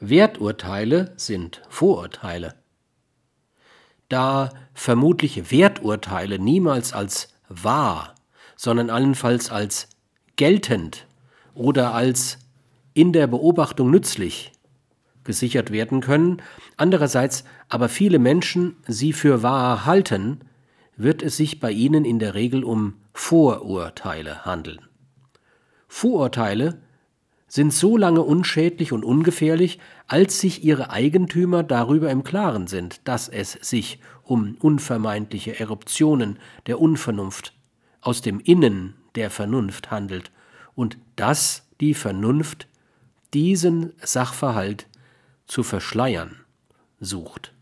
Werturteile sind Vorurteile. Da vermutliche Werturteile niemals als wahr, sondern allenfalls als geltend oder als in der Beobachtung nützlich gesichert werden können, andererseits aber viele Menschen sie für wahr halten, wird es sich bei ihnen in der Regel um Vorurteile handeln. Vorurteile sind so lange unschädlich und ungefährlich, als sich ihre Eigentümer darüber im Klaren sind, dass es sich um unvermeidliche Eruptionen der Unvernunft aus dem Innen der Vernunft handelt und dass die Vernunft diesen Sachverhalt zu verschleiern sucht.